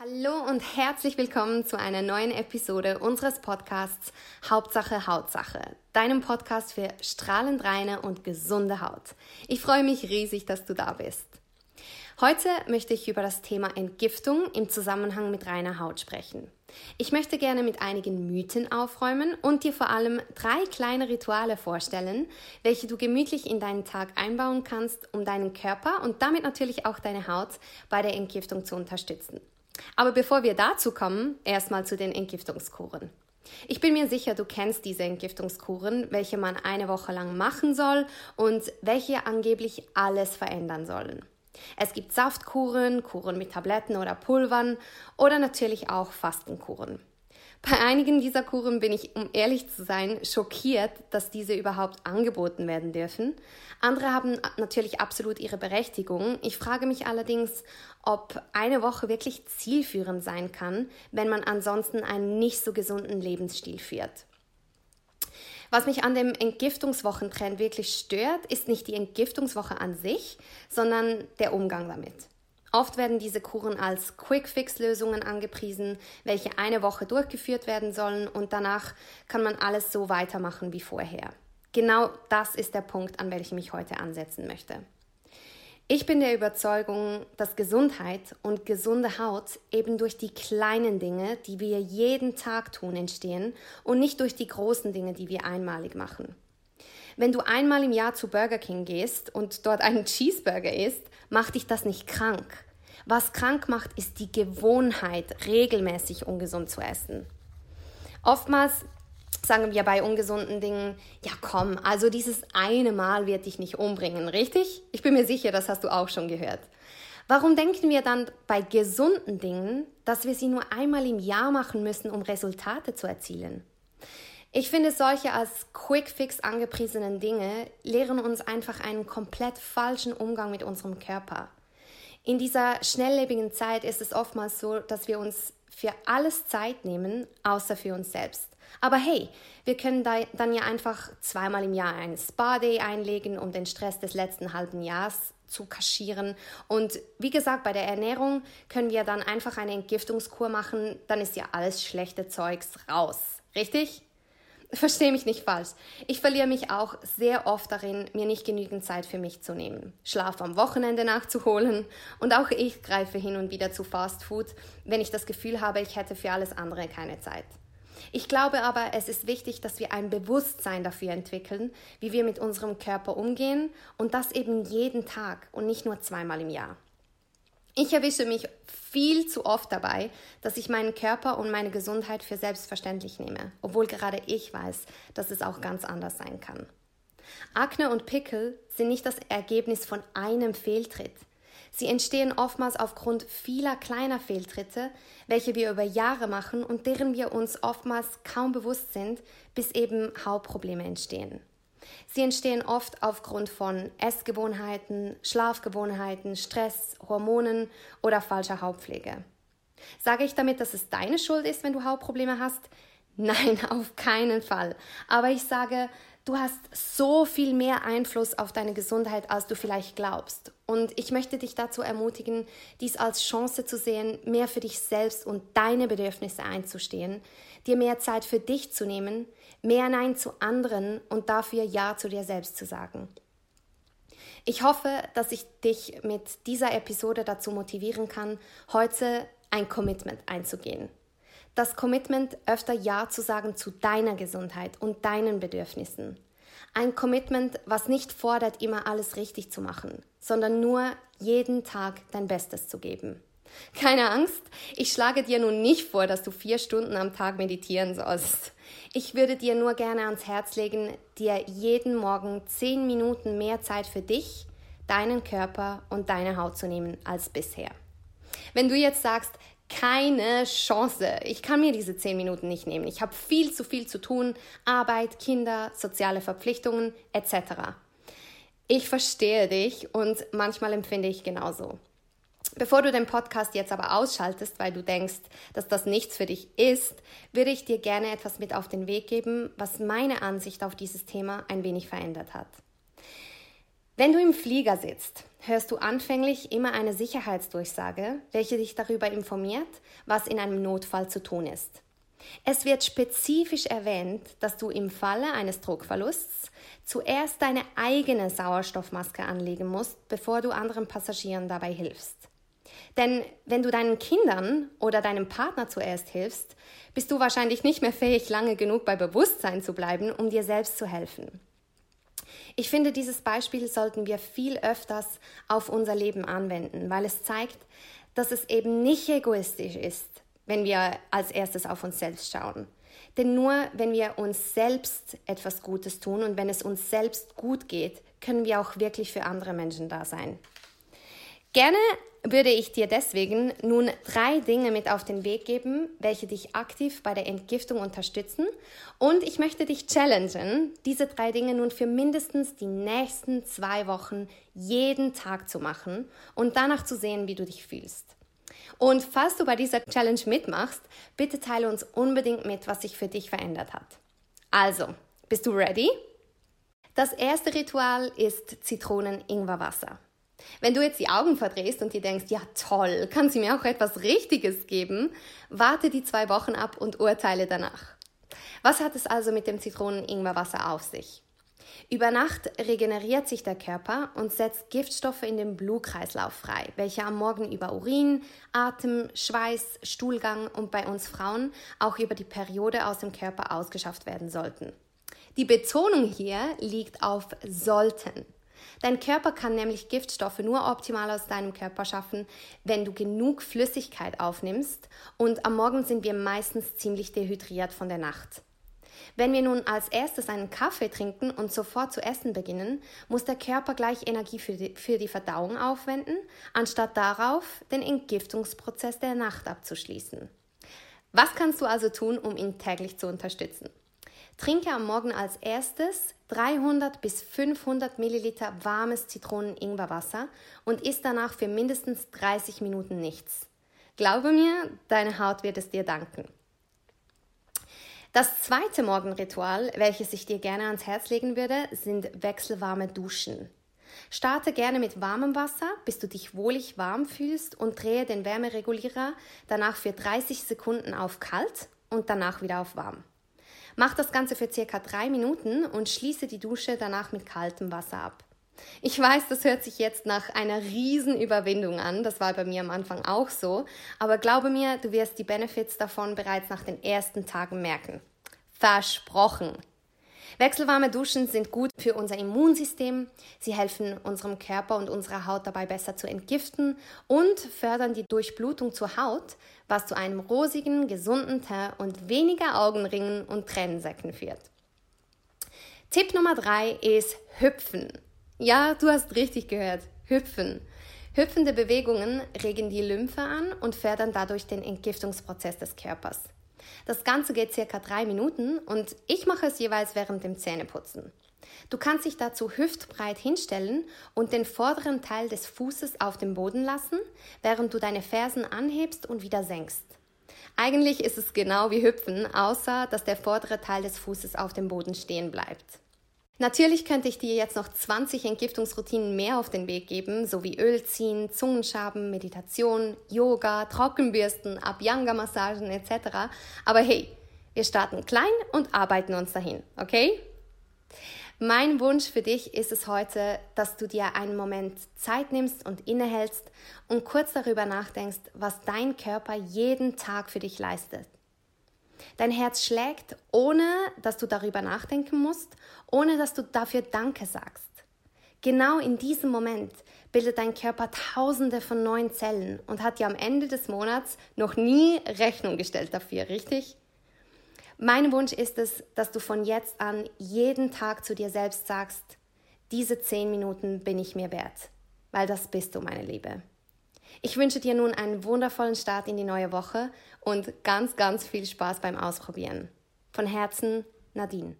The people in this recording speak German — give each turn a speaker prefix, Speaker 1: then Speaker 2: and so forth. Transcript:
Speaker 1: Hallo und herzlich willkommen zu einer neuen Episode unseres Podcasts Hauptsache Hautsache, deinem Podcast für strahlend reine und gesunde Haut. Ich freue mich riesig, dass du da bist. Heute möchte ich über das Thema Entgiftung im Zusammenhang mit reiner Haut sprechen. Ich möchte gerne mit einigen Mythen aufräumen und dir vor allem drei kleine Rituale vorstellen, welche du gemütlich in deinen Tag einbauen kannst, um deinen Körper und damit natürlich auch deine Haut bei der Entgiftung zu unterstützen. Aber bevor wir dazu kommen, erstmal zu den Entgiftungskuren. Ich bin mir sicher, du kennst diese Entgiftungskuren, welche man eine Woche lang machen soll und welche angeblich alles verändern sollen. Es gibt Saftkuren, Kuren mit Tabletten oder Pulvern oder natürlich auch Fastenkuren. Bei einigen dieser Kuren bin ich, um ehrlich zu sein, schockiert, dass diese überhaupt angeboten werden dürfen. Andere haben natürlich absolut ihre Berechtigung. Ich frage mich allerdings, ob eine Woche wirklich zielführend sein kann, wenn man ansonsten einen nicht so gesunden Lebensstil führt. Was mich an dem Entgiftungswochentrend wirklich stört, ist nicht die Entgiftungswoche an sich, sondern der Umgang damit. Oft werden diese Kuren als Quick-Fix-Lösungen angepriesen, welche eine Woche durchgeführt werden sollen und danach kann man alles so weitermachen wie vorher. Genau das ist der Punkt, an welchem ich heute ansetzen möchte. Ich bin der Überzeugung, dass Gesundheit und gesunde Haut eben durch die kleinen Dinge, die wir jeden Tag tun, entstehen und nicht durch die großen Dinge, die wir einmalig machen. Wenn du einmal im Jahr zu Burger King gehst und dort einen Cheeseburger isst, macht dich das nicht krank. Was krank macht, ist die Gewohnheit, regelmäßig ungesund zu essen. Oftmals sagen wir bei ungesunden Dingen, ja komm, also dieses eine Mal wird dich nicht umbringen, richtig? Ich bin mir sicher, das hast du auch schon gehört. Warum denken wir dann bei gesunden Dingen, dass wir sie nur einmal im Jahr machen müssen, um Resultate zu erzielen? Ich finde, solche als Quick Fix angepriesenen Dinge lehren uns einfach einen komplett falschen Umgang mit unserem Körper. In dieser schnelllebigen Zeit ist es oftmals so, dass wir uns für alles Zeit nehmen, außer für uns selbst. Aber hey, wir können da, dann ja einfach zweimal im Jahr einen Spa-Day einlegen, um den Stress des letzten halben Jahres zu kaschieren. Und wie gesagt, bei der Ernährung können wir dann einfach eine Entgiftungskur machen, dann ist ja alles schlechte Zeugs raus. Richtig? Verstehe mich nicht falsch. Ich verliere mich auch sehr oft darin, mir nicht genügend Zeit für mich zu nehmen, Schlaf am Wochenende nachzuholen und auch ich greife hin und wieder zu Fast Food, wenn ich das Gefühl habe, ich hätte für alles andere keine Zeit. Ich glaube aber, es ist wichtig, dass wir ein Bewusstsein dafür entwickeln, wie wir mit unserem Körper umgehen und das eben jeden Tag und nicht nur zweimal im Jahr. Ich erwische mich viel zu oft dabei, dass ich meinen Körper und meine Gesundheit für selbstverständlich nehme, obwohl gerade ich weiß, dass es auch ganz anders sein kann. Akne und Pickel sind nicht das Ergebnis von einem Fehltritt. Sie entstehen oftmals aufgrund vieler kleiner Fehltritte, welche wir über Jahre machen und deren wir uns oftmals kaum bewusst sind, bis eben Hautprobleme entstehen. Sie entstehen oft aufgrund von Essgewohnheiten, Schlafgewohnheiten, Stress, Hormonen oder falscher Hautpflege. Sage ich damit, dass es deine Schuld ist, wenn du Hautprobleme hast? Nein, auf keinen Fall. Aber ich sage, du hast so viel mehr Einfluss auf deine Gesundheit, als du vielleicht glaubst. Und ich möchte dich dazu ermutigen, dies als Chance zu sehen, mehr für dich selbst und deine Bedürfnisse einzustehen, dir mehr Zeit für dich zu nehmen, mehr Nein zu anderen und dafür Ja zu dir selbst zu sagen. Ich hoffe, dass ich dich mit dieser Episode dazu motivieren kann, heute ein Commitment einzugehen. Das Commitment, öfter Ja zu sagen zu deiner Gesundheit und deinen Bedürfnissen. Ein Commitment, was nicht fordert, immer alles richtig zu machen, sondern nur jeden Tag dein Bestes zu geben. Keine Angst, ich schlage dir nun nicht vor, dass du vier Stunden am Tag meditieren sollst. Ich würde dir nur gerne ans Herz legen, dir jeden Morgen zehn Minuten mehr Zeit für dich, deinen Körper und deine Haut zu nehmen als bisher. Wenn du jetzt sagst, keine Chance, ich kann mir diese zehn Minuten nicht nehmen, ich habe viel zu viel zu tun, Arbeit, Kinder, soziale Verpflichtungen etc. Ich verstehe dich und manchmal empfinde ich genauso. Bevor du den Podcast jetzt aber ausschaltest, weil du denkst, dass das nichts für dich ist, würde ich dir gerne etwas mit auf den Weg geben, was meine Ansicht auf dieses Thema ein wenig verändert hat. Wenn du im Flieger sitzt, hörst du anfänglich immer eine Sicherheitsdurchsage, welche dich darüber informiert, was in einem Notfall zu tun ist. Es wird spezifisch erwähnt, dass du im Falle eines Druckverlusts zuerst deine eigene Sauerstoffmaske anlegen musst, bevor du anderen Passagieren dabei hilfst. Denn wenn du deinen Kindern oder deinem Partner zuerst hilfst, bist du wahrscheinlich nicht mehr fähig, lange genug bei Bewusstsein zu bleiben, um dir selbst zu helfen. Ich finde, dieses Beispiel sollten wir viel öfters auf unser Leben anwenden, weil es zeigt, dass es eben nicht egoistisch ist, wenn wir als erstes auf uns selbst schauen. Denn nur wenn wir uns selbst etwas Gutes tun und wenn es uns selbst gut geht, können wir auch wirklich für andere Menschen da sein. Gerne würde ich dir deswegen nun drei Dinge mit auf den Weg geben, welche dich aktiv bei der Entgiftung unterstützen. Und ich möchte dich challengen, diese drei Dinge nun für mindestens die nächsten zwei Wochen jeden Tag zu machen und danach zu sehen, wie du dich fühlst. Und falls du bei dieser Challenge mitmachst, bitte teile uns unbedingt mit, was sich für dich verändert hat. Also, bist du ready? Das erste Ritual ist Zitronen-Ingwer-Wasser. Wenn du jetzt die Augen verdrehst und dir denkst, ja toll, kann sie mir auch etwas Richtiges geben, warte die zwei Wochen ab und urteile danach. Was hat es also mit dem Zitronen-Ingwer-Wasser auf sich? Über Nacht regeneriert sich der Körper und setzt Giftstoffe in den Blutkreislauf frei, welche am Morgen über Urin, Atem, Schweiß, Stuhlgang und bei uns Frauen auch über die Periode aus dem Körper ausgeschafft werden sollten. Die Betonung hier liegt auf sollten. Dein Körper kann nämlich Giftstoffe nur optimal aus deinem Körper schaffen, wenn du genug Flüssigkeit aufnimmst und am Morgen sind wir meistens ziemlich dehydriert von der Nacht. Wenn wir nun als erstes einen Kaffee trinken und sofort zu essen beginnen, muss der Körper gleich Energie für die, für die Verdauung aufwenden, anstatt darauf den Entgiftungsprozess der Nacht abzuschließen. Was kannst du also tun, um ihn täglich zu unterstützen? Trinke am Morgen als erstes 300 bis 500 Milliliter warmes Zitronen-Ingwerwasser und isst danach für mindestens 30 Minuten nichts. Glaube mir, deine Haut wird es dir danken. Das zweite Morgenritual, welches ich dir gerne ans Herz legen würde, sind wechselwarme Duschen. Starte gerne mit warmem Wasser, bis du dich wohlig warm fühlst und drehe den Wärmeregulierer danach für 30 Sekunden auf kalt und danach wieder auf warm. Mach das Ganze für circa drei Minuten und schließe die Dusche danach mit kaltem Wasser ab. Ich weiß, das hört sich jetzt nach einer riesen Überwindung an, das war bei mir am Anfang auch so, aber glaube mir, du wirst die Benefits davon bereits nach den ersten Tagen merken. Versprochen. Wechselwarme Duschen sind gut für unser Immunsystem, sie helfen unserem Körper und unserer Haut dabei besser zu entgiften und fördern die Durchblutung zur Haut, was zu einem rosigen, gesunden Teint und weniger Augenringen und Tränensäcken führt. Tipp Nummer drei ist Hüpfen. Ja, du hast richtig gehört, Hüpfen. Hüpfende Bewegungen regen die Lymphe an und fördern dadurch den Entgiftungsprozess des Körpers. Das Ganze geht circa drei Minuten und ich mache es jeweils während dem Zähneputzen. Du kannst dich dazu hüftbreit hinstellen und den vorderen Teil des Fußes auf dem Boden lassen, während du deine Fersen anhebst und wieder senkst. Eigentlich ist es genau wie Hüpfen, außer dass der vordere Teil des Fußes auf dem Boden stehen bleibt. Natürlich könnte ich dir jetzt noch 20 Entgiftungsroutinen mehr auf den Weg geben, so wie Öl ziehen, Zungenschaben, Meditation, Yoga, Trockenbürsten, Abhyanga-Massagen etc. Aber hey, wir starten klein und arbeiten uns dahin, okay? Mein Wunsch für dich ist es heute, dass du dir einen Moment Zeit nimmst und innehältst und kurz darüber nachdenkst, was dein Körper jeden Tag für dich leistet. Dein Herz schlägt, ohne dass du darüber nachdenken musst, ohne dass du dafür Danke sagst. Genau in diesem Moment bildet dein Körper tausende von neuen Zellen und hat dir am Ende des Monats noch nie Rechnung gestellt dafür, richtig? Mein Wunsch ist es, dass du von jetzt an jeden Tag zu dir selbst sagst, diese zehn Minuten bin ich mir wert, weil das bist du, meine Liebe. Ich wünsche dir nun einen wundervollen Start in die neue Woche und ganz, ganz viel Spaß beim Ausprobieren. Von Herzen, Nadine.